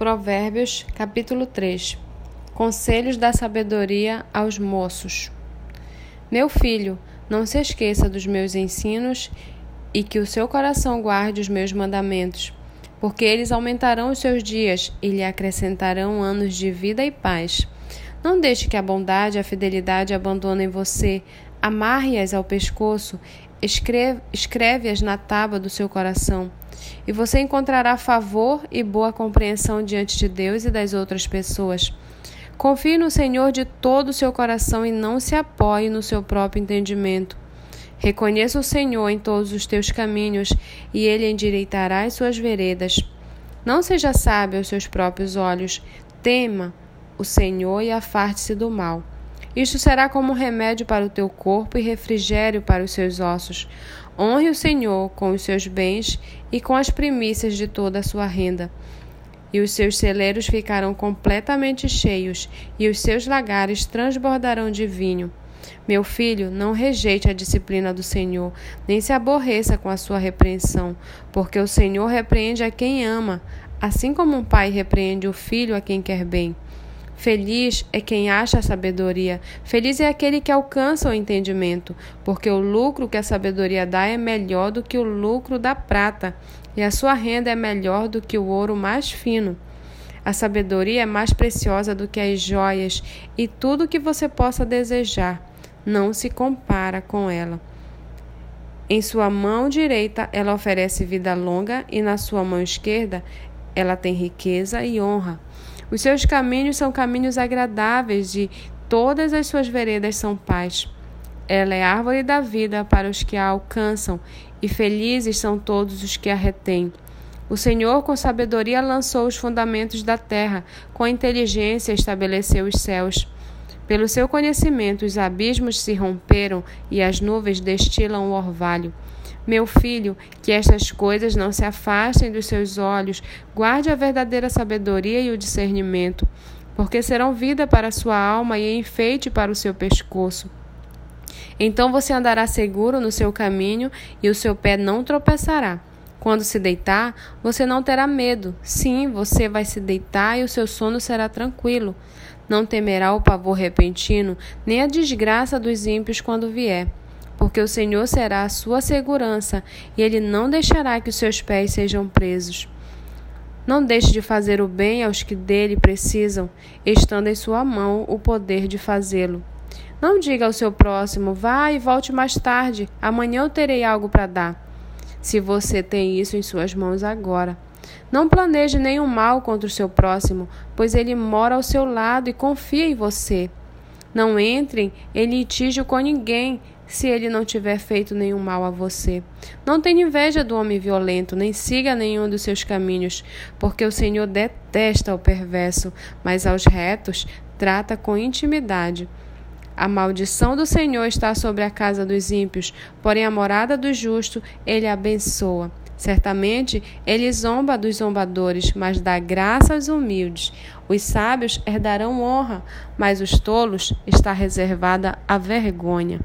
Provérbios, capítulo 3 Conselhos da sabedoria aos moços. Meu filho, não se esqueça dos meus ensinos e que o seu coração guarde os meus mandamentos, porque eles aumentarão os seus dias e lhe acrescentarão anos de vida e paz. Não deixe que a bondade e a fidelidade abandonem você, amarre-as ao pescoço, escreve-as na tábua do seu coração e você encontrará favor e boa compreensão diante de Deus e das outras pessoas. Confie no Senhor de todo o seu coração e não se apoie no seu próprio entendimento. Reconheça o Senhor em todos os teus caminhos e ele endireitará as suas veredas. Não seja sábio aos seus próprios olhos, tema o Senhor e afaste-se do mal. Isto será como remédio para o teu corpo e refrigério para os seus ossos. Honre o Senhor com os seus bens e com as primícias de toda a sua renda. E os seus celeiros ficarão completamente cheios, e os seus lagares transbordarão de vinho. Meu filho, não rejeite a disciplina do Senhor, nem se aborreça com a sua repreensão, porque o Senhor repreende a quem ama, assim como um pai repreende o filho a quem quer bem. Feliz é quem acha a sabedoria, feliz é aquele que alcança o entendimento, porque o lucro que a sabedoria dá é melhor do que o lucro da prata, e a sua renda é melhor do que o ouro mais fino. A sabedoria é mais preciosa do que as joias, e tudo que você possa desejar não se compara com ela. Em sua mão direita ela oferece vida longa, e na sua mão esquerda ela tem riqueza e honra. Os seus caminhos são caminhos agradáveis e todas as suas veredas são paz. Ela é árvore da vida para os que a alcançam, e felizes são todos os que a retêm. O Senhor, com sabedoria, lançou os fundamentos da terra, com inteligência estabeleceu os céus. Pelo seu conhecimento, os abismos se romperam e as nuvens destilam o orvalho. Meu filho, que estas coisas não se afastem dos seus olhos, guarde a verdadeira sabedoria e o discernimento, porque serão vida para a sua alma e enfeite para o seu pescoço. Então você andará seguro no seu caminho e o seu pé não tropeçará. Quando se deitar, você não terá medo. Sim, você vai se deitar e o seu sono será tranquilo. Não temerá o pavor repentino, nem a desgraça dos ímpios quando vier porque o Senhor será a sua segurança e ele não deixará que os seus pés sejam presos. Não deixe de fazer o bem aos que dele precisam, estando em sua mão o poder de fazê-lo. Não diga ao seu próximo, vá e volte mais tarde, amanhã eu terei algo para dar. Se você tem isso em suas mãos agora. Não planeje nenhum mal contra o seu próximo, pois ele mora ao seu lado e confia em você. Não entrem em litígio com ninguém, se ele não tiver feito nenhum mal a você. Não tenha inveja do homem violento, nem siga nenhum dos seus caminhos, porque o Senhor detesta o perverso, mas aos retos trata com intimidade. A maldição do Senhor está sobre a casa dos ímpios, porém a morada do justo ele abençoa. Certamente ele zomba dos zombadores, mas dá graça aos humildes. Os sábios herdarão honra, mas os tolos está reservada a vergonha.